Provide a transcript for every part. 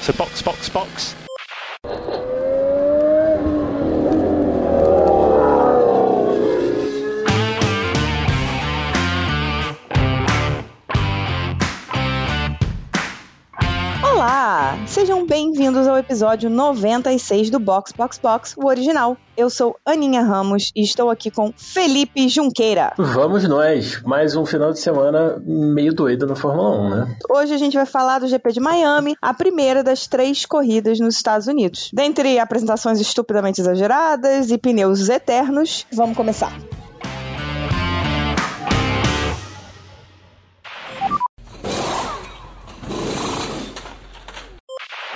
So box, box, box. Ao episódio 96 do Box Box Box, o original. Eu sou Aninha Ramos e estou aqui com Felipe Junqueira. Vamos nós! Mais um final de semana meio doido na Fórmula 1, né? Hoje a gente vai falar do GP de Miami, a primeira das três corridas nos Estados Unidos. Dentre apresentações estupidamente exageradas e pneus eternos, vamos começar.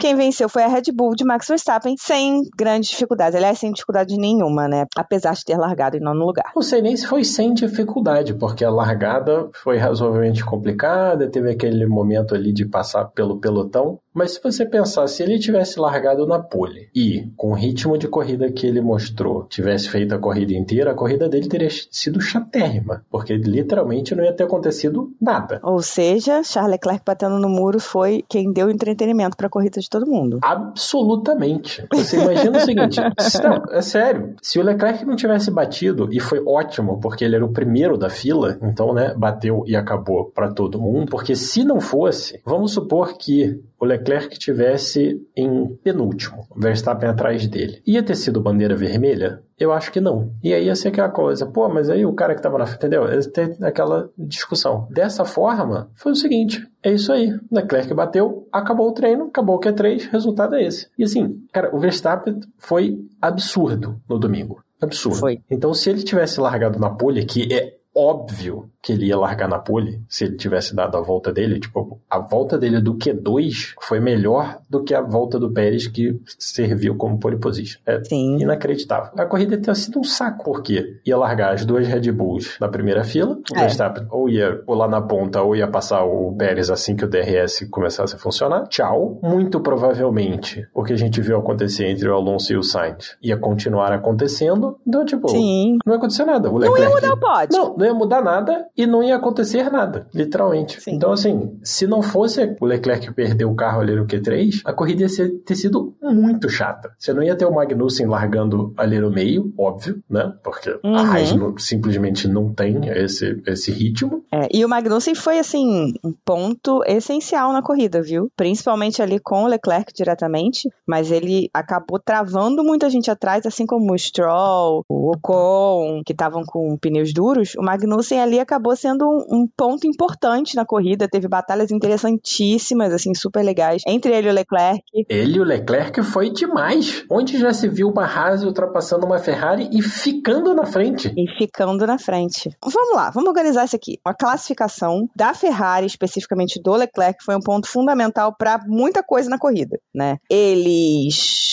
Quem venceu foi a Red Bull de Max Verstappen, sem grandes dificuldades. Aliás, sem dificuldade nenhuma, né? Apesar de ter largado em nono lugar. Não sei nem se foi sem dificuldade, porque a largada foi razoavelmente complicada, teve aquele momento ali de passar pelo pelotão. Mas se você pensar, se ele tivesse largado na pole e, com o ritmo de corrida que ele mostrou, tivesse feito a corrida inteira, a corrida dele teria sido chatérrima, porque literalmente não ia ter acontecido nada. Ou seja, Charles Leclerc batendo no muro foi quem deu entretenimento para a corrida de todo mundo. Absolutamente. Você imagina o seguinte: não, é sério. Se o Leclerc não tivesse batido, e foi ótimo, porque ele era o primeiro da fila, então, né, bateu e acabou para todo mundo. Porque se não fosse, vamos supor que o Leclerc tivesse em penúltimo, o Verstappen atrás dele. Ia ter sido bandeira vermelha? Eu acho que não. E aí ia ser aquela coisa, pô, mas aí o cara que tava na frente, entendeu? Ia ter aquela discussão. Dessa forma, foi o seguinte: é isso aí. Leclerc bateu, acabou o treino, acabou o Q3, resultado é esse. E assim, cara, o Verstappen foi absurdo no domingo. Absurdo. Foi. Então, se ele tivesse largado na pole, que é óbvio que ele ia largar na pole se ele tivesse dado a volta dele. Tipo, a volta dele do Q2 foi melhor do que a volta do Pérez que serviu como pole position. É Sim. inacreditável. A corrida tinha sido um saco, porque ia largar as duas Red Bulls na primeira fila, o É. Verstappen ou ia pular na ponta ou ia passar o Pérez assim que o DRS começasse a funcionar. Tchau. Muito provavelmente o que a gente viu acontecer entre o Alonso e o Sainz ia continuar acontecendo. Então, tipo, Sim. não ia acontecer nada. O Não ia Leclerc- mudar o pódio. Não, não ia mudar nada e não ia acontecer nada, literalmente. Sim. Então, assim, se não fosse o Leclerc perder o carro ali no Q3, a corrida ia ser- ter sido muito chata. Você não ia ter o Magnussen largando ali no meio, óbvio, né? Porque Uhum. a não- simplesmente não tem esse, esse ritmo. É, e o Magnussen foi, assim, um ponto essencial na corrida, viu? Principalmente ali com o Leclerc diretamente, mas ele acabou travando muita gente atrás, assim como o Stroll, o Ocon, que estavam com pneus duros. O Magnussen ali acabou sendo um, um ponto importante na corrida, teve batalhas interessantíssimas, assim, super legais, entre ele e o Leclerc. Ele e o Leclerc foi demais. Onde já se viu uma Haas ultrapassando uma Ferrari e ficando na frente? E ficando na frente. Vamos lá, vamos organizar isso aqui. A classificação da Ferrari, especificamente do Leclerc, foi um ponto fundamental para muita coisa na corrida, né? Eles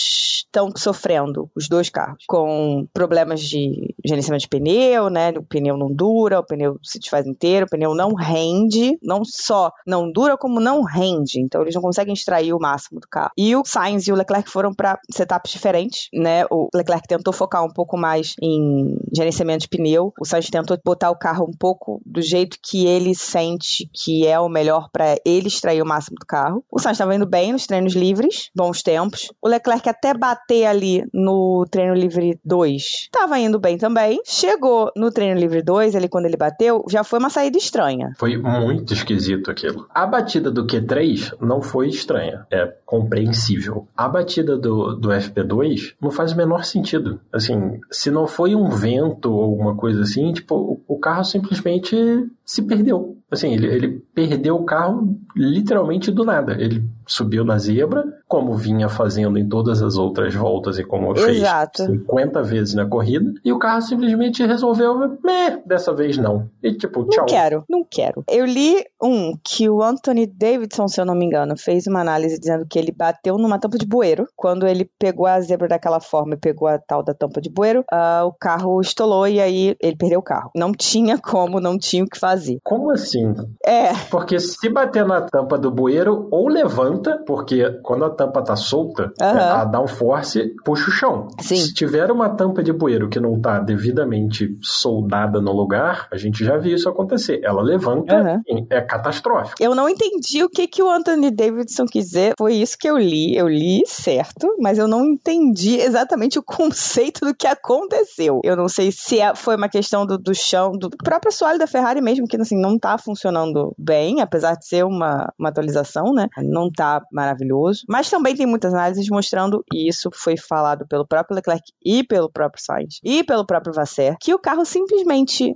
estão sofrendo, os dois carros, com problemas de gerenciamento de pneu, né? O pneu não dura, o pneu se desfaz inteiro, o pneu não rende, não só não dura, como não rende. Então eles não conseguem extrair o máximo do carro. E o Sainz e o Leclerc foram para setups diferentes, né? O Leclerc tentou focar um pouco mais em gerenciamento de pneu, o Sainz tentou botar o carro um pouco do jeito que ele sente que é o melhor para ele extrair o máximo do carro. O Sainz estava indo bem nos treinos livres, bons tempos. O Leclerc até bater ali no treino livre 2, estava indo bem também. Chegou no treino livre 2, ali quando ele bateu, já foi uma saída estranha. Foi muito esquisito aquilo. A batida do Q3 não foi estranha, é compreensível. A batida do, do FP2 não faz o menor sentido. Assim, se não foi um vento ou alguma coisa assim, tipo, o, o carro simplesmente se perdeu. Assim, ele, ele perdeu o carro literalmente do nada. Ele subiu na zebra, como vinha fazendo em todas as outras voltas e como Exato. fez 50 vezes na corrida, e o carro simplesmente resolveu, meh, dessa vez não. E tipo, Não tchau. quero, não quero. Eu li um que o Anthony Davidson, se eu não me engano, fez uma análise dizendo que ele bateu numa tampa de bueiro. Quando ele pegou a zebra daquela forma e pegou a tal da tampa de bueiro, ah, o carro estolou e aí ele perdeu o carro. Não tinha como, não tinha o que fazer. Como assim? É. Porque se bater na tampa do bueiro, ou levanta, porque quando a tampa tá solta, Aham. a downforce puxa o chão. Sim. Se tiver uma tampa de bueiro que não tá devidamente soldada no lugar, a gente já viu isso acontecer. Ela levanta, e é catastrófico. Eu não entendi o que, que o Anthony Davidson quis dizer. Foi isso que eu li. Eu li certo, mas eu não entendi exatamente o conceito do que aconteceu. Eu não sei se é- foi uma questão do, do chão, do próprio assoalho da Ferrari mesmo, que assim, não tá funcionando bem, apesar de ser uma, uma atualização, né? Não tá maravilhoso. Mas também tem muitas análises mostrando, e isso foi falado pelo próprio Leclerc e pelo próprio Sainz e pelo próprio Vasser, que o carro simplesmente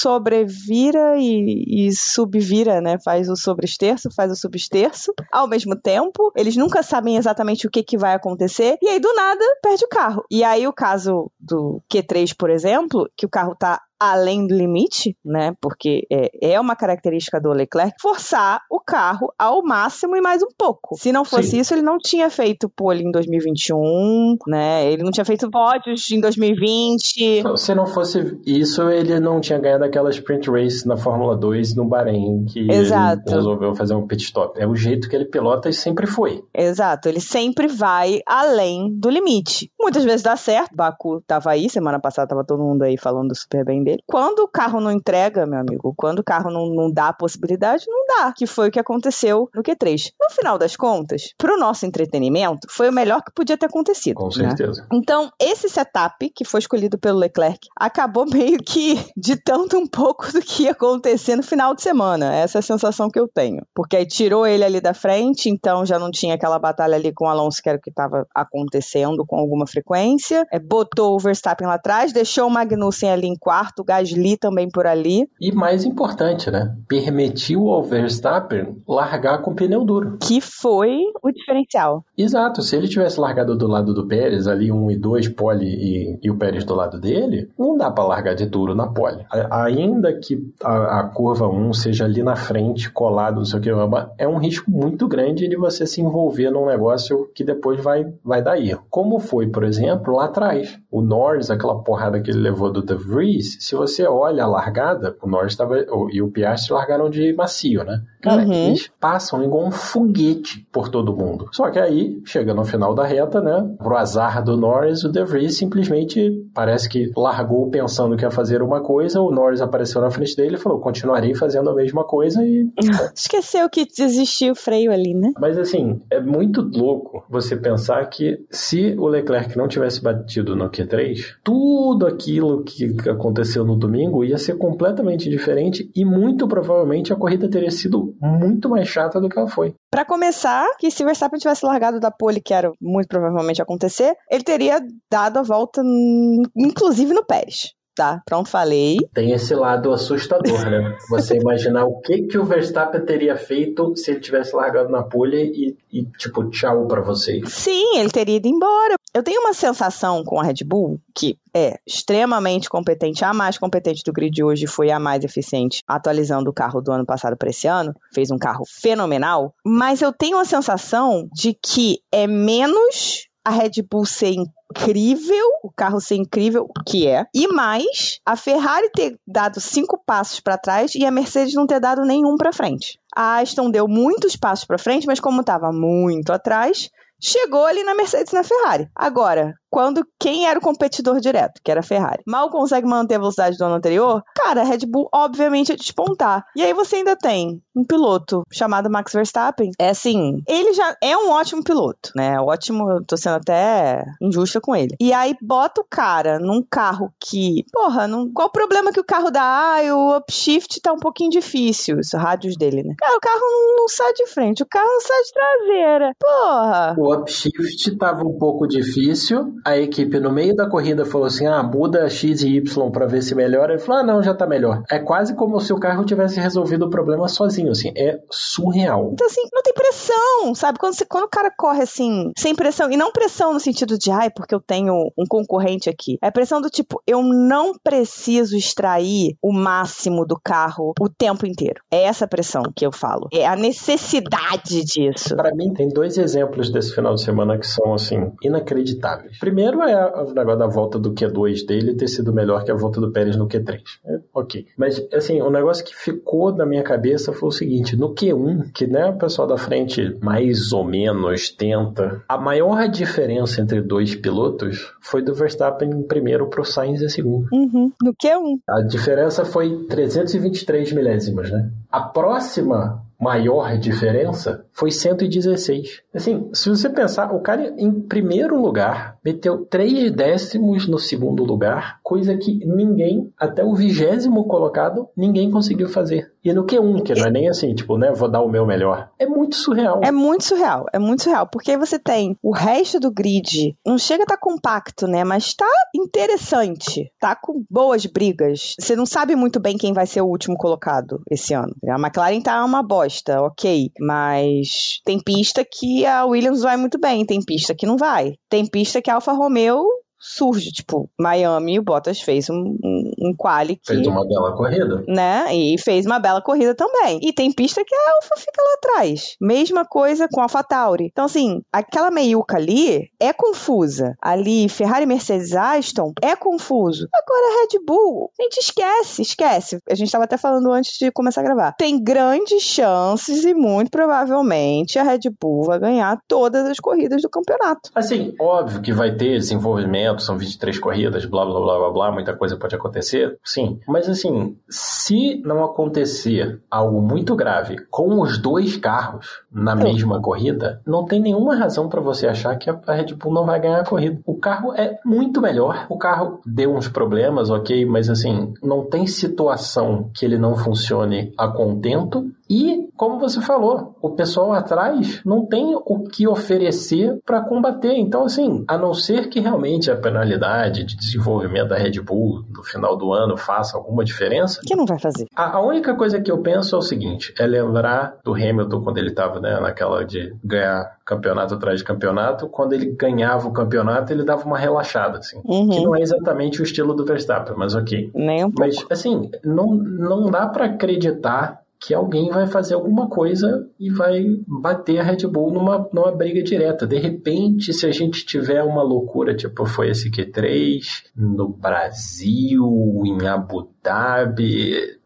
sobrevira e, e subvira, né? Faz o sobresterço, faz o substerço ao mesmo tempo. Eles nunca sabem exatamente o que, que vai acontecer. E aí, do nada, perde o carro. E aí, o caso do Q3, por exemplo, que o carro tá além do limite, né? Porque é, é uma característica do Leclerc forçar o carro ao máximo e mais um pouco. Se não fosse Sim. isso, ele não tinha feito pole em 2021, né? Ele não tinha feito pódios em 2020. Se não fosse isso, ele não tinha ganhado aquela sprint race na Fórmula 2 no Bahrein, que Exato. ele resolveu fazer um pit stop. É o jeito que ele pilota e sempre foi. Exato, ele sempre vai além do limite. Muitas vezes dá certo. Baku tava aí, semana passada tava todo mundo aí falando super bem dele. Quando o carro não entrega, meu amigo, quando o carro não, não dá a possibilidade, não dá. Que foi o que aconteceu no Q3. No final das contas, pro nosso entretenimento, foi o melhor que podia ter acontecido. Com né? certeza. Então, esse setup que foi escolhido pelo Leclerc acabou meio que ditando um pouco do que ia acontecer no final de semana. Essa é a sensação que eu tenho. Porque aí tirou ele ali da frente, então já não tinha aquela batalha ali com o Alonso, que era o que estava acontecendo com alguma frequência. É, botou o Verstappen lá atrás, deixou o Magnussen ali em quarto, o Gasly também por ali. E mais importante, né? Permitiu ao Verstappen largar com pneu duro. Que foi o diferencial. Exato, se ele tivesse largado do lado do Pérez, ali um e dois, pole e, e o Pérez do lado dele, não dá pra largar de duro na pole. A- ainda que a, a curva 1 seja ali na frente, colado, não sei o que, é um risco muito grande de você se envolver num negócio que depois vai, vai dar erro. Como foi, por exemplo, lá atrás. O Norris, aquela porrada que ele levou do De Vries, se você olha a largada, o Norris tava, e o Piastri largaram de macio, né? Cara, Uhum. eles passam igual um foguete por todo mundo. Só que aí, chega no final da reta, né? Pro azar do Norris, o De Vries simplesmente parece que largou pensando que ia fazer uma coisa, o Norris apareceu na frente dele e falou, continuarei fazendo a mesma coisa e... Esqueceu que desistiu o freio ali, né? Mas assim, é muito louco você pensar que se o Leclerc não tivesse batido no Q3, tudo aquilo que aconteceu no domingo ia ser completamente diferente e muito provavelmente a corrida teria sido muito mais chata do que ela foi. Pra começar, que se o Verstappen tivesse largado da pole, que era muito provavelmente acontecer, ele teria dado a volta, inclusive no Pérez. Tá, pronto, falei. Tem esse lado assustador, né? Você imaginar o que que o Verstappen teria feito se ele tivesse largado na pole e, e tipo, tchau pra vocês. Sim, ele teria ido embora. Eu tenho uma sensação com a Red Bull que é extremamente competente, a mais competente do grid hoje, foi a mais eficiente, atualizando o carro do ano passado para esse ano, fez um carro fenomenal, mas eu tenho a sensação de que é menos a Red Bull ser incrível, o carro ser incrível, que é, e mais a Ferrari ter dado cinco passos para trás e a Mercedes não ter dado nenhum para frente. A Aston deu muitos passos para frente, mas como estava muito atrás, chegou ali na Mercedes na Ferrari. Agora, quando quem era o competidor direto, que era a Ferrari, mal consegue manter a velocidade do ano anterior, cara, a Red Bull obviamente ia despontar. E aí você ainda tem um piloto chamado Max Verstappen. É assim, ele já é um ótimo piloto, né? Ótimo, eu tô sendo até injusta com ele. E aí bota o cara num carro que, porra, não, qual o problema que o carro dá? Ah, o upshift tá um pouquinho difícil, os rádios dele, né? Cara, o carro não, não sai de frente, o carro não sai de traseira. Porra! O upshift estava um pouco difícil. A equipe no meio da corrida falou assim: ah, muda X e Y para ver se melhora. Ele falou: ah, não, já tá melhor. É quase como se o carro tivesse resolvido o problema sozinho, assim. É surreal. Então, assim, não tem pressão, sabe? Quando, você, quando o cara corre assim, sem pressão, e não pressão no sentido de, ai, porque eu tenho um concorrente aqui. É pressão do tipo, eu não preciso extrair o máximo do carro o tempo inteiro. É essa pressão que eu falo. É a necessidade disso. Para mim, tem dois exemplos desse final de semana que são, assim, inacreditáveis. Primeiro é o negócio da volta do Q2 dele ter sido melhor que a volta do Pérez no Q3. É, ok. Mas, assim, o negócio que ficou na minha cabeça foi o seguinte: no Q1, que né, o pessoal da frente mais ou menos tenta, a maior diferença entre dois pilotos foi do Verstappen em primeiro pro Sainz em segundo. Uhum. No Q1. A diferença foi 323 milésimos, né? A próxima maior diferença foi 116. Assim, se você pensar, o cara em primeiro lugar meteu três décimos no segundo lugar, coisa que ninguém, até o vigésimo colocado, ninguém conseguiu fazer. E no Q1, que não é nem assim, tipo, né, vou dar o meu melhor. É muito surreal. É muito surreal, é muito surreal, porque você tem o resto do grid, não chega a estar tá compacto, né, mas tá interessante, tá com boas brigas. Você não sabe muito bem quem vai ser o último colocado esse ano. A McLaren tá uma bosta, ok, mas tem pista que a Williams vai muito bem, tem pista que não vai. Tem pista que a Alfa Romeo surge, tipo, Miami, o Bottas fez um, um, um quali que... Fez uma bela corrida. Né, e fez uma bela corrida também. E tem pista que a Alfa fica lá atrás. Mesma coisa com a AlphaTauri. Então, assim, aquela meiuca ali é confusa. Ali, Ferrari, Mercedes, Aston, é confuso. Agora, Red Bull, a gente esquece, esquece. A gente estava até falando antes de começar a gravar. Tem grandes chances e muito provavelmente a Red Bull vai ganhar todas as corridas do campeonato. Assim, óbvio que vai ter desenvolvimento são 23 corridas, blá blá blá blá blá, muita coisa pode acontecer, sim. Mas assim, se não acontecer algo muito grave com os dois carros na mesma corrida, não tem nenhuma razão para você achar que a Red Bull não vai ganhar a corrida. O carro é muito melhor. O carro deu uns problemas, ok, mas assim, não tem situação que ele não funcione a contento. E, como você falou, o pessoal atrás não tem o que oferecer para combater. Então, assim, a não ser que realmente a penalidade de desenvolvimento da Red Bull no final do ano faça alguma diferença. Que não vai fazer. A, a única coisa que eu penso é o seguinte: é lembrar do Hamilton quando ele estava né, naquela de ganhar campeonato atrás de campeonato. Quando ele ganhava o campeonato, ele dava uma relaxada, assim. Uhum. Que não é exatamente o estilo do Verstappen, mas ok. Nem um pouco. Mas, assim, não, não dá para acreditar que alguém vai fazer alguma coisa e vai bater a Red Bull numa, numa briga direta. De repente, se a gente tiver uma loucura, tipo foi esse Q3 no Brasil, em Abu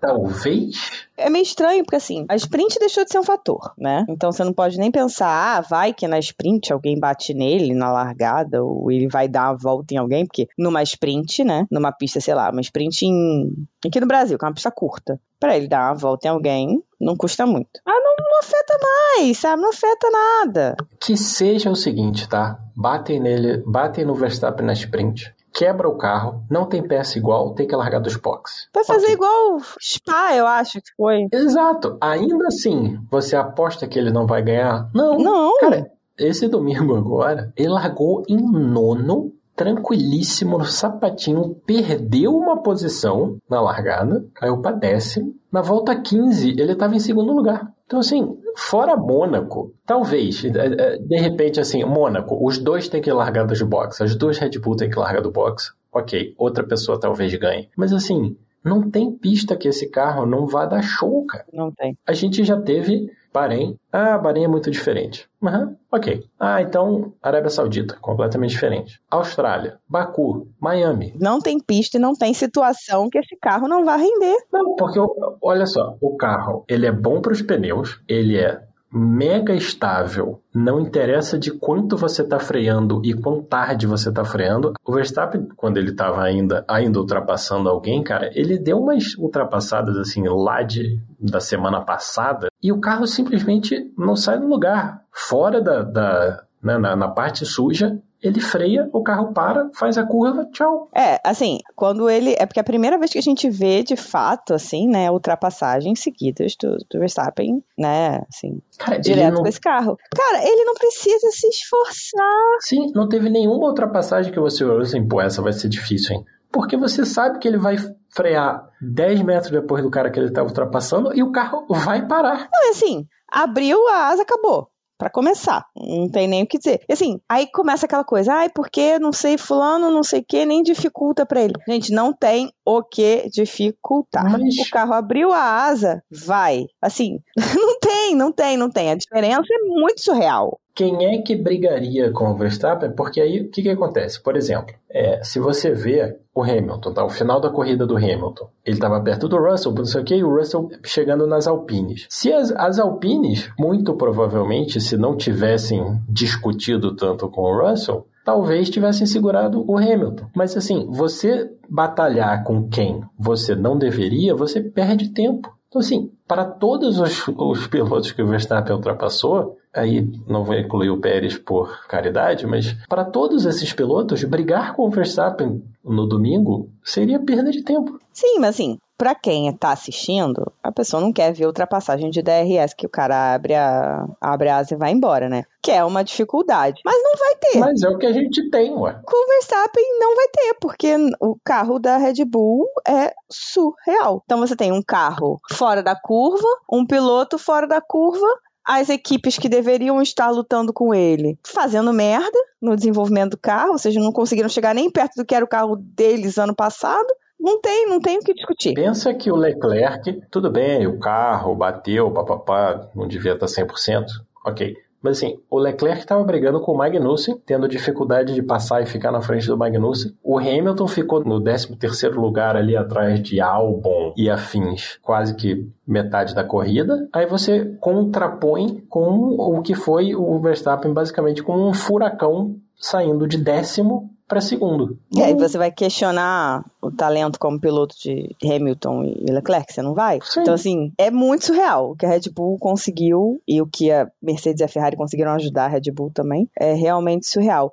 Talvez. É meio estranho, porque assim, a sprint deixou de ser um fator, né? Então você não pode nem pensar, ah, vai que na sprint alguém bate nele na largada, ou ele vai dar uma volta em alguém, porque numa sprint, né? Numa pista, sei lá, uma sprint em... aqui no Brasil, que é uma pista curta, para ele dar uma volta em alguém, não custa muito. Ah, não, não afeta mais, sabe? Não afeta nada. Que seja o seguinte, tá? Batem nele, batem no Verstappen na sprint quebra o carro, não tem peça igual, tem que largar dos boxes. Vai fazer okay. igual Spa, eu acho que foi. Exato. Ainda assim, você aposta que ele não vai ganhar? Não. Não. Cara, esse domingo agora, ele largou em nono, tranquilíssimo no sapatinho, perdeu uma posição na largada, caiu para décimo. Na volta 15, ele estava em segundo lugar. Então, assim, fora Mônaco, talvez, é, é, de repente, assim, Mônaco, os dois têm que largar dos box, as duas Red Bull têm que largar do box. Ok, outra pessoa talvez ganhe. Mas, assim, não tem pista que esse carro não vá dar show, cara. Não tem. A gente já teve Bahrein. Ah, Bahrein é muito diferente. Uhum, ok. Ah, então Arábia Saudita, completamente diferente. Austrália, Baku, Miami. Não tem pista e não tem situação que esse carro não vá render. Não, porque olha só, o carro, ele é bom para os pneus, ele é mega estável. Não interessa de quanto você está freando e quão tarde você está freando. O Verstappen, quando ele estava ainda, ainda ultrapassando alguém, cara, ele deu umas ultrapassadas assim lá de, da semana passada e o carro simplesmente não sai do lugar. Fora da, da né, na, na parte suja, ele freia, o carro para, faz a curva, tchau. É, assim, quando ele. É porque é a primeira vez que a gente vê, de fato, assim, né, ultrapassagens seguidas do, do Verstappen, né, assim, Cara, direto não... com esse carro. Cara, ele não precisa se esforçar. Sim, não teve nenhuma ultrapassagem que você olhou assim, pô, essa vai ser difícil, hein? Porque você sabe que ele vai frear 10 metros depois do cara que ele tá ultrapassando e o carro vai parar. Não, é assim, abriu a asa, acabou para começar. Não tem nem o que dizer. E assim, aí começa aquela coisa, ai, porque não sei fulano, não sei o que, nem dificulta para ele. Gente, não tem o que dificultar. Mas... O carro abriu a asa, vai. Assim, não tem, não tem, não tem. A diferença é muito surreal. Quem é que brigaria com o Verstappen? Porque aí o que, que acontece? Por exemplo, é, se você vê o Hamilton, tá? O final da corrida do Hamilton. Ele estava perto do Russell, não sei o que, e o Russell chegando nas Alpines. Se as, as Alpines, muito provavelmente, se não tivessem discutido tanto com o Russell, talvez tivessem segurado o Hamilton. Mas assim, você batalhar com quem você não deveria, você perde tempo. Então, assim, para todos os, os pilotos que o Verstappen ultrapassou, aí não vou incluir o Pérez por caridade, mas para todos esses pilotos, brigar com o Verstappen no domingo seria perda de tempo. Sim, mas assim, para quem está assistindo, a pessoa não quer ver ultrapassagem de DRS, que o cara abre a, abre a asa e vai embora, né? Que é uma dificuldade. Mas não vai ter. Mas é o que a gente tem, ué. Com o Verstappen não vai ter, porque o carro da Red Bull é surreal. Então você tem um carro fora da curva, um piloto fora da curva, as equipes que deveriam estar lutando com ele fazendo merda no desenvolvimento do carro, ou seja, não conseguiram chegar nem perto do que era o carro deles ano passado. Não tem, não tem o que discutir. Pensa que o Leclerc, tudo bem, o carro bateu, papapá, não devia estar 100%, ok. Mas assim, o Leclerc estava brigando com o Magnussen, tendo dificuldade de passar e ficar na frente do Magnussen. O Hamilton ficou no 13º lugar ali atrás de Albon e afins, quase que metade da corrida. Aí você contrapõe com o que foi o Verstappen basicamente com um furacão saindo de décimo para segundo. E aí você vai questionar o talento como piloto de Hamilton e Leclerc, você não vai? Sim. Então, assim, é muito surreal o que a Red Bull conseguiu e o que a Mercedes e a Ferrari conseguiram ajudar a Red Bull também. É realmente surreal.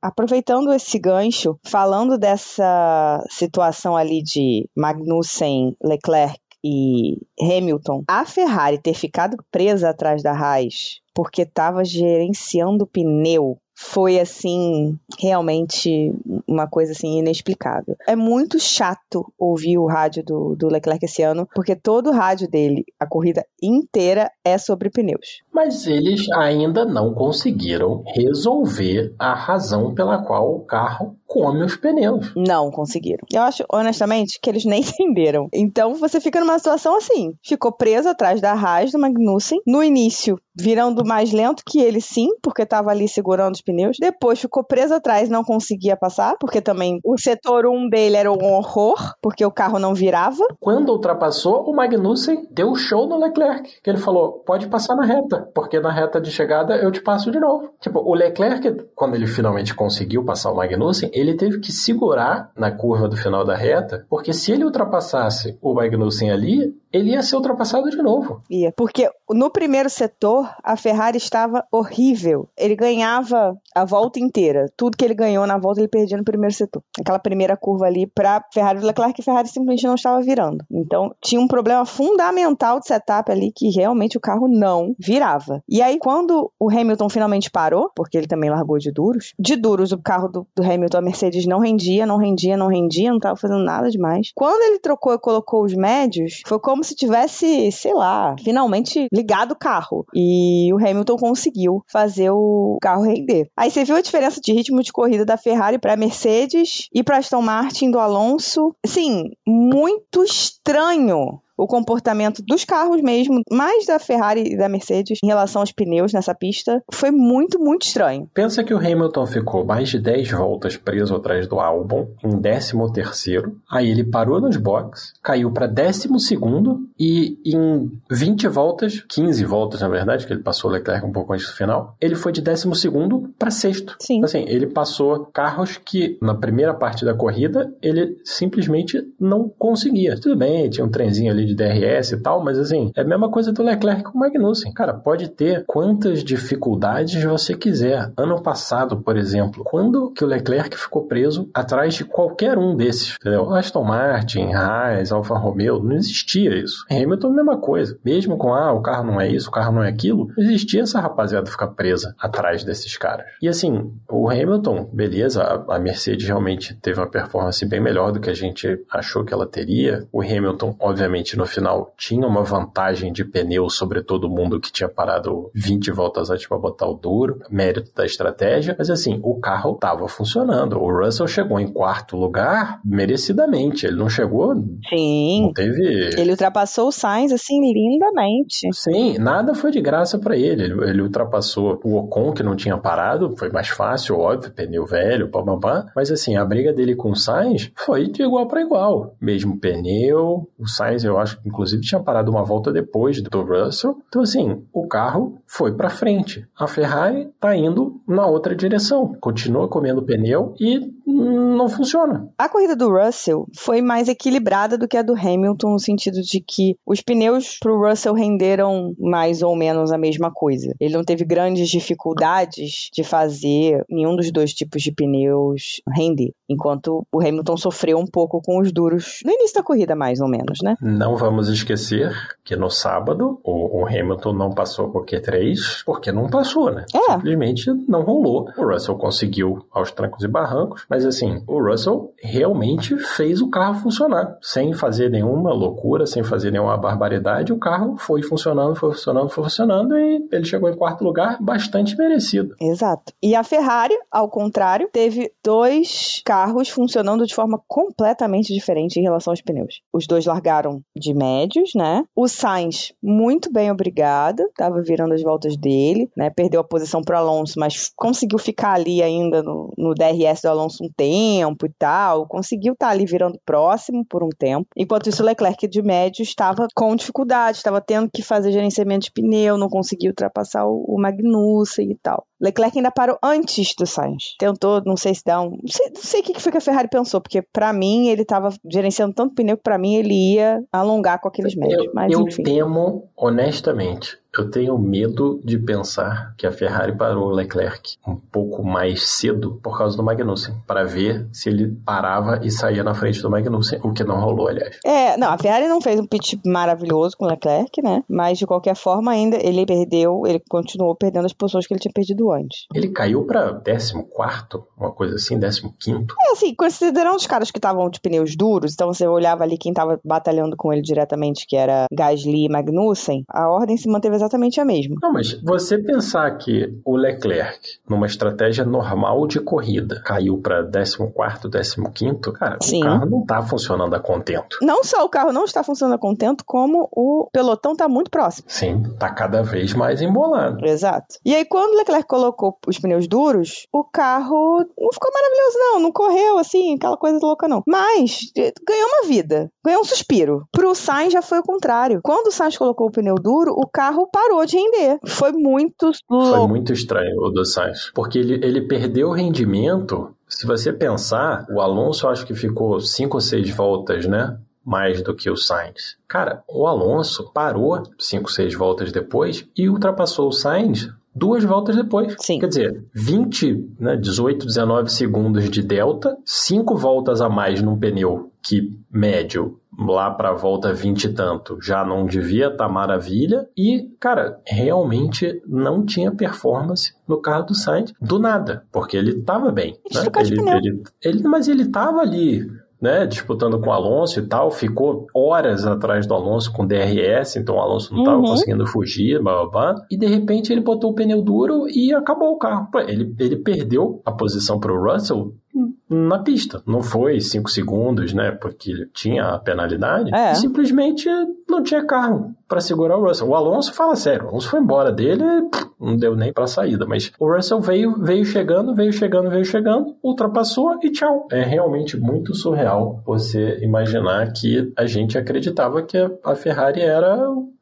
Aproveitando esse gancho, falando dessa situação ali de Magnussen, Leclerc e Hamilton, a Ferrari ter ficado presa atrás da Haas porque estava gerenciando pneu foi assim realmente uma coisa assim inexplicável. É muito chato ouvir o rádio do, do Leclerc esse ano, porque todo o rádio dele, a corrida inteira é sobre pneus. Mas eles ainda não conseguiram resolver a razão pela qual o carro come os pneus. Não conseguiram. Eu acho, honestamente, que eles nem entenderam. Então você fica numa situação assim: ficou preso atrás da Haas do Magnussen. No início, virando mais lento que ele, sim, porque estava ali segurando os pneus. Depois ficou preso atrás, não conseguia passar, porque também o setor 1 dele era um horror, porque o carro não virava. Quando ultrapassou, o Magnussen deu show no Leclerc, que ele falou: pode passar na reta, porque na reta de chegada eu te passo de novo. Tipo, o Leclerc, quando ele finalmente conseguiu passar o Magnussen, ele teve que segurar na curva do final da reta, porque se ele ultrapassasse o Magnussen ali, ele ia ser ultrapassado de novo. Ia, porque no primeiro setor a Ferrari estava horrível. Ele ganhava a volta inteira. Tudo que ele ganhou na volta ele perdia no primeiro setor. Aquela primeira curva ali para Ferrari e Leclerc, a Ferrari simplesmente não estava virando. Então tinha um problema fundamental de setup ali que realmente o carro não virava. E aí quando o Hamilton finalmente parou, porque ele também largou de duros, de duros o carro do, do Hamilton, a Mercedes não rendia, não rendia, não rendia, não estava fazendo nada demais. Quando ele trocou e colocou os médios, foi como se tivesse, sei lá, finalmente ligado o carro. E o Hamilton conseguiu fazer o carro render. Aí você viu a diferença de ritmo de corrida da Ferrari para Mercedes e para Aston Martin do Alonso? Sim, muito estranho o comportamento dos carros mesmo, mais da Ferrari e da Mercedes em relação aos pneus nessa pista, foi muito, muito estranho. Pensa que o Hamilton ficou mais de 10 voltas preso atrás do Albon, em 13 terceiro, aí ele parou nos boxes, caiu para 12 segundo e em 20 voltas, 15 voltas na verdade, que ele passou o Leclerc um pouco antes do final, ele foi de 12 segundo para sexto. Sim. Assim, ele passou carros que na primeira parte da corrida ele simplesmente não conseguia. Tudo bem, tinha um trenzinho ali de DRS e tal, mas assim, é a mesma coisa do Leclerc com o Magnussen. Cara, pode ter quantas dificuldades você quiser. Ano passado, por exemplo, quando que o Leclerc ficou preso atrás de qualquer um desses, entendeu? Aston Martin, Haas, Alfa Romeo, não existia isso. Hamilton, mesma coisa. Mesmo com, ah, o carro não é isso, o carro não é aquilo, existia essa rapaziada ficar presa atrás desses caras. E assim, o Hamilton, beleza, a Mercedes realmente teve uma performance bem melhor do que a gente achou que ela teria. O Hamilton, obviamente, no final tinha uma vantagem de pneu sobre todo mundo que tinha parado 20 voltas antes para botar o duro, mérito da estratégia, mas assim, o carro estava funcionando. O Russell chegou em quarto lugar merecidamente, ele não chegou. Sim. Não teve. Ele ultrapassou o Sainz assim lindamente. Sim, nada foi de graça para ele. ele. Ele ultrapassou o Ocon que não tinha parado, foi mais fácil, óbvio, pneu velho, pá, mas assim, a briga dele com o Sainz foi de igual para igual. Mesmo pneu, o Sainz eu acho que inclusive tinha parado uma volta depois do Russell. Então assim, o carro foi para frente. A Ferrari tá indo na outra direção, continua comendo pneu e não funciona. A corrida do Russell foi mais equilibrada do que a do Hamilton, no sentido de que os pneus pro Russell renderam mais ou menos a mesma coisa. Ele não teve grandes dificuldades de fazer nenhum dos dois tipos de pneus render, enquanto o Hamilton sofreu um pouco com os duros no início da corrida, mais ou menos, né? Não vamos esquecer que no sábado o, o Hamilton não passou o Q3 porque não passou, né? É. Simplesmente não rolou. O Russell conseguiu aos trancos e barrancos, mas assim, o Russell realmente fez o carro funcionar, sem fazer nenhuma loucura, sem fazer nenhuma barbaridade. O carro foi funcionando, foi funcionando, foi funcionando e ele chegou em quarto lugar, bastante merecido. Exato. E a Ferrari, ao contrário, teve dois carros funcionando de forma completamente diferente em relação aos pneus. Os dois largaram de médios, né? O Sainz, muito bem obrigado, estava virando as voltas dele, né? Perdeu a posição para Alonso, mas conseguiu ficar ali ainda no, no DRS do Alonso um tempo e tal, conseguiu estar tá ali virando próximo por um tempo. Enquanto isso, o Leclerc de médio estava com dificuldade, estava tendo que fazer gerenciamento de pneu, não conseguiu ultrapassar o, o Magnussen e tal. Leclerc ainda parou antes do Sainz. Tentou, não sei se dá um. Não sei, não sei o que foi que a Ferrari pensou, porque para mim ele estava gerenciando tanto pneu que para mim ele ia alongar com aqueles médios. Eu, mas, eu enfim. temo, honestamente, eu tenho medo de pensar que a Ferrari parou o Leclerc um pouco mais cedo por causa do Magnussen, para ver se ele parava e saía na frente do Magnussen, o que não rolou, aliás. É, não, a Ferrari não fez um pit maravilhoso com o Leclerc, né? Mas de qualquer forma, ainda ele perdeu, ele continuou perdendo as posições que ele tinha perdido antes. Ele caiu para 14, uma coisa assim, 15. É, assim, considerando os caras que estavam de pneus duros, então você olhava ali quem estava batalhando com ele diretamente, que era Gasly e Magnussen, a ordem se manteve exatamente a mesma. Não, mas você pensar que o Leclerc, numa estratégia normal de corrida, caiu para 14, 15, cara, Sim. o carro não tá funcionando a contento. Não só o carro não está funcionando a contento, como o pelotão está muito próximo. Sim, tá cada vez mais embolado. Exato. E aí, quando o Leclerc colocou os pneus duros, o carro não ficou maravilhoso, não. Não correu assim, aquela coisa louca, não. Mas eh, ganhou uma vida, ganhou um suspiro. Pro Sainz já foi o contrário. Quando o Sainz colocou o pneu duro, o carro parou de render. Foi muito Foi louco. muito estranho o do Sainz, porque ele, ele perdeu o rendimento. Se você pensar, o Alonso acho que ficou cinco ou seis voltas, né? Mais do que o Sainz. Cara, o Alonso parou cinco, seis voltas depois e ultrapassou o Sainz duas voltas depois. Sim. Quer dizer, 20, né, 18, 19 segundos de delta, cinco voltas a mais num pneu que médio lá para volta 20 e tanto já não devia estar tá maravilha e, cara, realmente não tinha performance no carro do Sainz do nada, porque ele estava bem, Ele né? Ele, ele, ele, mas ele estava ali né, disputando com o Alonso e tal, ficou horas atrás do Alonso com DRS, então o Alonso não estava Uhum. conseguindo fugir, blá, blá, blá, e de repente ele botou o pneu duro e acabou o carro. Ele, ele perdeu a posição para o Russell na pista. Não foi cinco segundos, né? Porque tinha a penalidade. É. Simplesmente não tinha carro para segurar o Russell. O Alonso fala sério, o Alonso foi embora dele, não deu nem para saída. Mas o Russell veio, veio chegando, veio chegando, veio chegando, ultrapassou e tchau. É realmente muito surreal você imaginar que a gente acreditava que a Ferrari era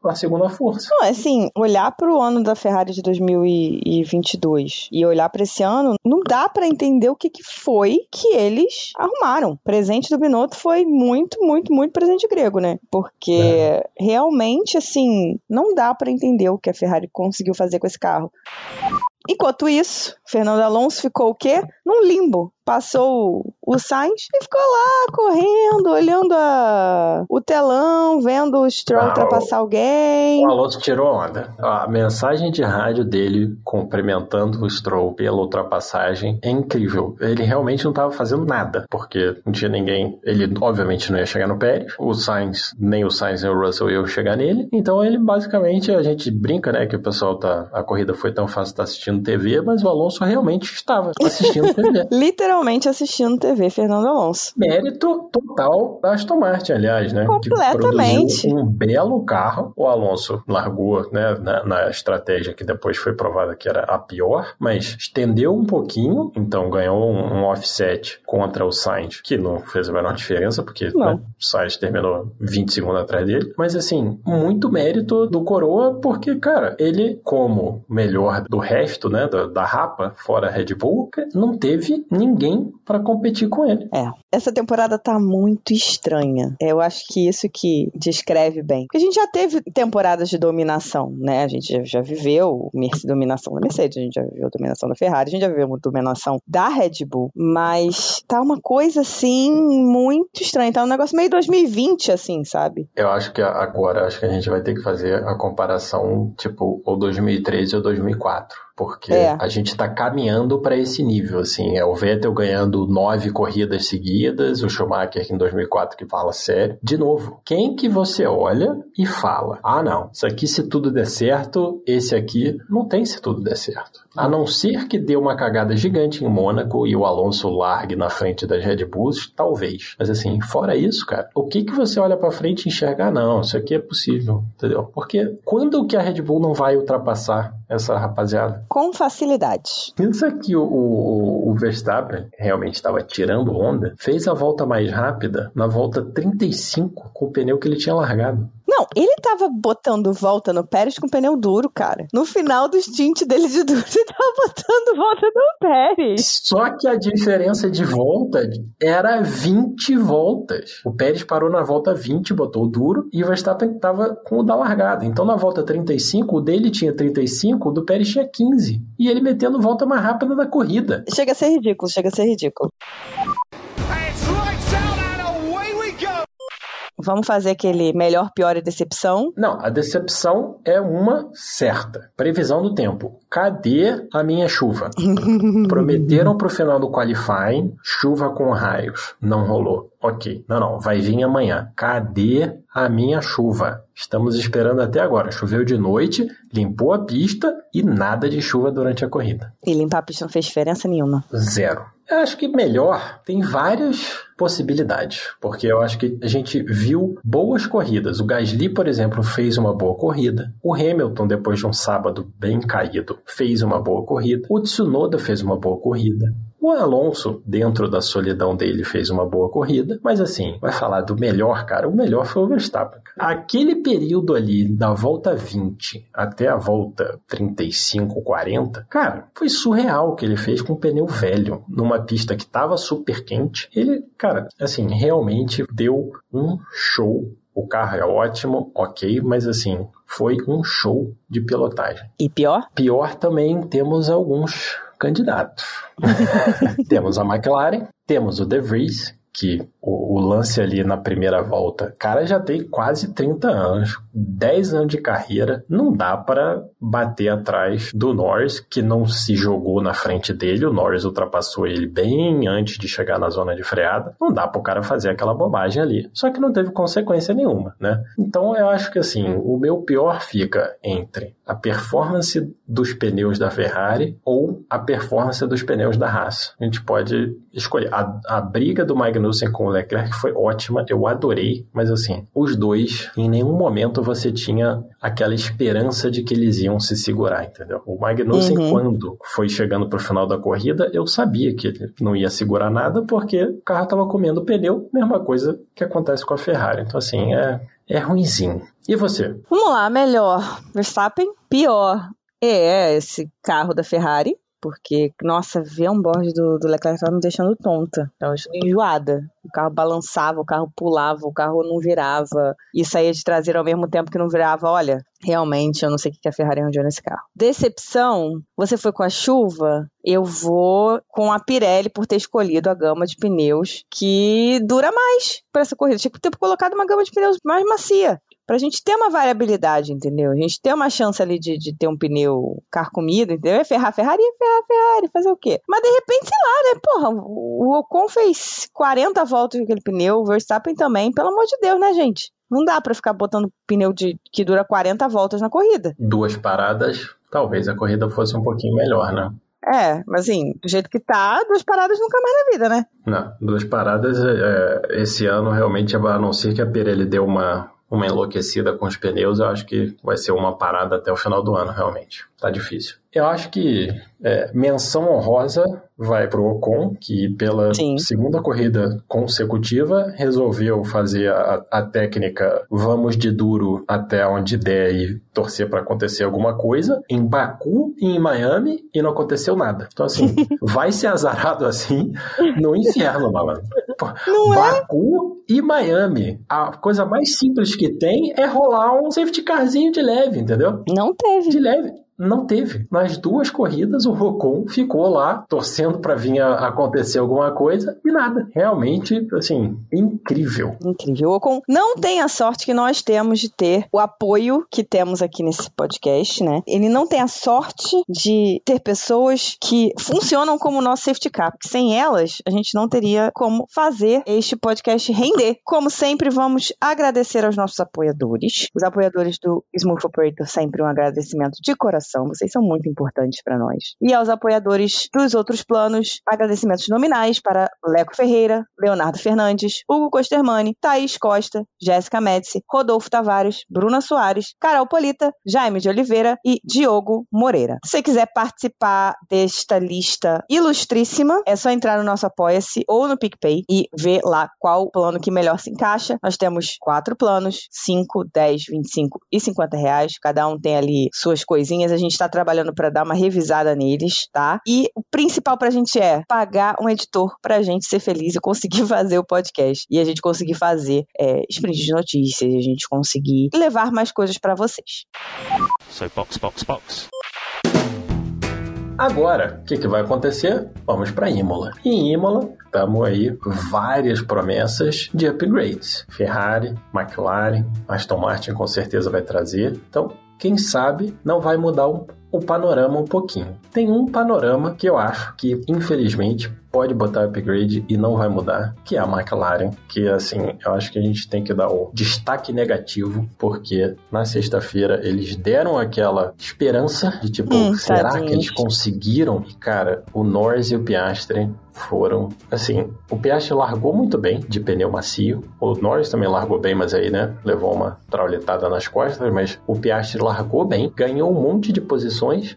a segunda força. Não, assim, olhar pro ano da Ferrari de 2022 e olhar para esse ano, não dá para entender o que, que foi que eles arrumaram. O presente do Binotto foi muito, muito, muito presente grego, né? Porque realmente, assim, não dá para entender o que a Ferrari conseguiu fazer com esse carro. Enquanto isso, Fernando Alonso ficou o quê? Num limbo. Passou o Sainz e ficou lá correndo, olhando a, o telão, vendo o Stroll ah, ultrapassar alguém. O Alonso tirou onda. A mensagem de rádio dele cumprimentando o Stroll pela ultrapassagem é incrível. Ele realmente não estava fazendo nada, porque não tinha ninguém. Ele, obviamente, não ia chegar no Pérez. O Sainz, nem o Sainz nem o Russell iam chegar nele. Então, ele basicamente, a gente brinca, né, que o pessoal tá. A corrida foi tão fácil estar tá assistindo TV, mas o Alonso realmente estava assistindo TV. Literalmente assistindo TV, Fernando Alonso. Mérito total da Aston Martin, aliás, né? Completamente. um belo carro. O Alonso largou, né, na, na estratégia que depois foi provada que era a pior, mas estendeu um pouquinho, então ganhou um, um offset contra o Sainz, que não fez a menor diferença, porque né, o Sainz terminou 20 segundos atrás dele. Mas assim, muito mérito do Coroa, porque, cara, ele, como melhor do resto, né, da, da Rapa, fora Red Bull, não teve ninguém para competir com ele. É. Essa temporada tá muito estranha. Eu acho que isso que descreve bem. Porque a gente já teve temporadas de dominação, né? A gente já, já viveu dominação da Mercedes, a gente já viveu dominação da Ferrari, a gente já viveu dominação da Red Bull, mas tá uma coisa assim muito estranha. Tá um negócio meio 2020, assim, sabe? Eu acho que agora acho que a gente vai ter que fazer a comparação, tipo, ou 2013 ou 2004 porque é. a gente está caminhando para esse nível, assim, é o Vettel ganhando nove corridas seguidas, o Schumacher em 2004 que fala sério. De novo, quem que você olha e fala, ah não, isso aqui se tudo der certo, esse aqui não tem se tudo der certo. A não ser que dê uma cagada gigante em Mônaco e o Alonso largue na frente das Red Bulls, talvez. Mas assim, fora isso, cara, o que que você olha para frente e enxerga? Ah, não, isso aqui é possível, entendeu? Porque quando que a Red Bull não vai ultrapassar essa rapaziada? Com facilidade. Pensa que o, o, o Verstappen realmente estava tirando onda, fez a volta mais rápida na volta 35 com o pneu que ele tinha largado. Não, ele tava botando volta no Pérez com pneu duro, cara. No final do stint dele de duro, ele tava botando volta no Pérez. Só que a diferença de volta era 20 voltas. O Pérez parou na volta 20, botou o duro, e o Verstappen tava com o da largada. Então na volta 35, o dele tinha 35, o do Pérez tinha 15. E ele metendo volta mais rápida da corrida. Chega a ser ridículo, chega a ser ridículo. Vamos fazer aquele melhor, pior e decepção? Não, a decepção é uma certa. Previsão do tempo. Cadê a minha chuva? Prometeram pro final do qualifying chuva com raios. Não rolou. Ok. Não, não. Vai vir amanhã. Cadê a minha chuva? Estamos esperando até agora. Choveu de noite, limpou a pista e nada de chuva durante a corrida. E limpar a pista não fez diferença nenhuma. Zero. Eu acho que melhor tem várias possibilidades, porque eu acho que a gente viu boas corridas. O Gasly, por exemplo, fez uma boa corrida. O Hamilton, depois de um sábado bem caído, fez uma boa corrida. O Tsunoda fez uma boa corrida. O Alonso, dentro da solidão dele, fez uma boa corrida, mas assim, vai falar do melhor, cara, o melhor foi o Verstappen. Aquele período ali, da volta 20 até a volta 35, 40, cara, foi surreal o que ele fez com o pneu velho, numa pista que tava super quente. Ele, cara, assim, realmente deu um show o carro é ótimo, ok, mas assim, foi um show de pilotagem. E pior? Pior também temos alguns candidatos. temos a McLaren, temos o De Vries, que o, o, lance ali na primeira volta, cara já tem quase 30 anos, 10 anos de carreira, não dá para bater atrás do Norris, que não se jogou na frente dele, o Norris ultrapassou ele bem antes de chegar na zona de freada, não dá pro cara fazer aquela bobagem ali. Só que não teve consequência nenhuma, né? Então eu acho que assim, o meu pior fica entre a performance dos pneus da Ferrari ou a performance dos pneus da Haas. A gente pode escolher. A, a briga do Magnussen com o Leclerc foi ótima, eu adorei, mas assim, os dois, em nenhum momento você tinha aquela esperança de que eles iam se segurar, entendeu? O Magnussen, uhum. quando foi chegando pro final da corrida, eu sabia que ele não ia segurar nada porque o carro tava comendo pneu, mesma coisa que acontece com a Ferrari. Então, assim, é, é ruimzinho. E você? Vamos lá, melhor Verstappen, pior é esse carro da Ferrari porque, nossa, ver um board do, do Leclerc tava me deixando tonta. Tava enjoada. O carro balançava, o carro pulava, o carro não virava e saía de traseiro ao mesmo tempo que não virava. Olha, realmente eu não sei o que a Ferrari arranjou nesse carro. Decepção, você foi com a chuva? Eu vou com a Pirelli por ter escolhido a gama de pneus que dura mais para essa corrida. Tinha que ter colocado uma gama de pneus mais macia pra gente ter uma variabilidade, entendeu? A gente ter uma chance ali de, de ter um pneu carcomido, entendeu? É ferrar Ferrari, é ferrar Ferrari, fazer o quê? Mas de repente, sei lá, né? Porra, o Ocon fez 40 voltas com aquele pneu, o Verstappen também, pelo amor de Deus, né, gente? Não dá para ficar botando pneu de que dura 40 voltas na corrida. Duas paradas, talvez a corrida fosse um pouquinho melhor, né? É, mas assim, do jeito que tá, duas paradas nunca mais na vida, né? Não, duas paradas é, esse ano realmente, a não ser que a Pirelli deu uma, uma enlouquecida com os pneus, eu acho que vai ser uma parada até o final do ano, realmente. Tá difícil. Eu acho que é, menção honrosa vai para o Ocon, que pela Sim. segunda corrida consecutiva resolveu fazer a, a, técnica vamos de duro até onde der e torcer para acontecer alguma coisa, em Baku e em Miami, e não aconteceu nada. Então, assim, vai ser azarado assim no inferno, malandro. Não é? Baku é? e Miami. A coisa mais simples que tem é rolar um safety carzinho de leve, entendeu? Não teve. De leve. Não teve. Nas duas corridas, o Rocon ficou lá torcendo para vir a acontecer alguma coisa e nada. Realmente, assim, incrível. Incrível. O Ocon não tem a sorte que nós temos de ter o apoio que temos aqui nesse podcast, né? Ele não tem a sorte de ter pessoas que funcionam como o nosso safety car, porque sem elas a gente não teria como fazer este podcast render. Como sempre, vamos agradecer aos nossos apoiadores. Os apoiadores do Smooth Operator, sempre um agradecimento de coração vocês são muito importantes para nós. E aos apoiadores dos outros planos, agradecimentos nominais para Leco Ferreira, Leonardo Fernandes, Hugo Costermani, Thaís Costa, Jéssica Médici, Rodolfo Tavares, Bruna Soares, Carol Polita, Jaime de Oliveira e Diogo Moreira. Se você quiser participar desta lista ilustríssima, é só entrar no nosso Apoia-se ou no PicPay e ver lá qual plano que melhor se encaixa. Nós temos quatro planos, 5, 10, 25 e 50 reais. Cada um tem ali suas coisinhas a gente está trabalhando para dar uma revisada neles, tá? E o principal para a gente é pagar um editor para a gente ser feliz e conseguir fazer o podcast. E a gente conseguir fazer é, sprint de notícias, a gente conseguir levar mais coisas para vocês. So, box, box, box. Agora, o que, que vai acontecer? Vamos para Imola. E em Imola, estamos aí várias promessas de upgrades. Ferrari, McLaren, Aston Martin com certeza vai trazer. Então, quem sabe não vai mudar o, o panorama um pouquinho. Tem um panorama que eu acho que, infelizmente, pode botar upgrade e não vai mudar, que é a McLaren, que assim, eu acho que a gente tem que dar o destaque negativo, porque na sexta-feira eles deram aquela esperança de tipo, hum, será tadinho. que eles conseguiram? E cara, o Norris e o Piastri foram, assim, o Piastri largou muito bem de pneu macio, o Norris também largou bem, mas aí, né, levou uma trauletada nas costas, mas o Piastri largou bem, ganhou um monte de posições,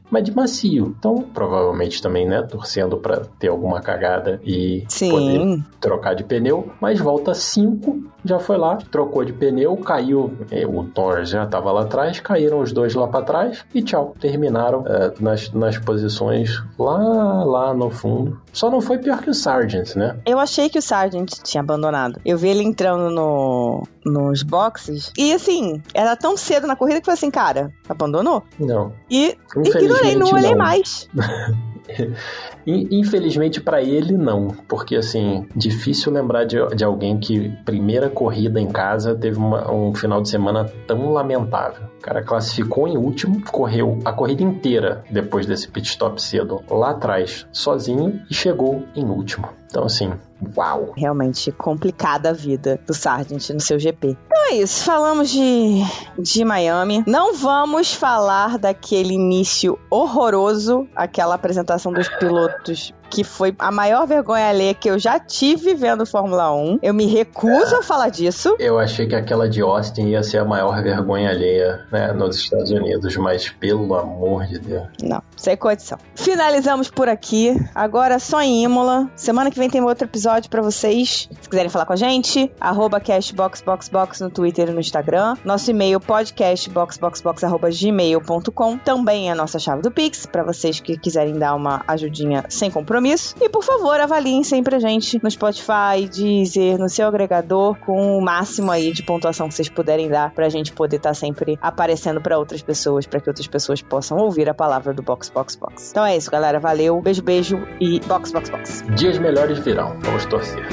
mas de macio. Então, provavelmente também, né, torcendo para ter alguma cagada e Sim. poder trocar de pneu, mas volta 5, já foi lá, trocou de pneu, caiu, eh, o Norris já estava lá atrás, caíram os dois lá para trás e tchau, terminaram uh, nas, nas posições lá, lá no fundo. Só não foi pior que o Sargent, né? Eu achei que o Sargent tinha abandonado. Eu vi ele entrando no, nos boxes e assim, era tão cedo na corrida que foi assim, cara, abandonou? Não. E ignorei, não olhei não. mais. Infelizmente para ele não, porque assim, difícil lembrar de, de alguém que primeira corrida em casa teve uma, um final de semana tão lamentável. O cara classificou em último, correu a corrida inteira depois desse pit stop cedo lá atrás, sozinho e chegou em último. Então assim, Uau! Realmente complicada a vida do Sargent no seu GP. Então é isso, falamos de, de Miami. Não vamos falar daquele início horroroso, aquela apresentação dos pilotos que foi a maior vergonha alheia que eu já tive vendo Fórmula 1. Eu me recuso é. a falar disso. Eu achei que aquela de Austin ia ser a maior vergonha alheia né, nos Estados Unidos, mas pelo amor de Deus. Não, sem condição. Finalizamos por aqui. Agora só em Imola. Semana que vem tem outro episódio para vocês. Se quiserem falar com a gente, arroba cashboxboxbox no Twitter e no Instagram. Nosso e-mail podcastboxboxbox.gmail.com também é a nossa chave do Pix, para vocês que quiserem dar uma ajudinha sem compromisso. E por favor, avaliem sempre a gente no Spotify, Deezer, no seu agregador, com o máximo aí de pontuação que vocês puderem dar pra gente poder estar tá sempre aparecendo para outras pessoas, para que outras pessoas possam ouvir a palavra do Box Box Box. Então é isso, galera. Valeu, beijo, beijo e Box Box Box. Dias melhores virão. Vamos torcer.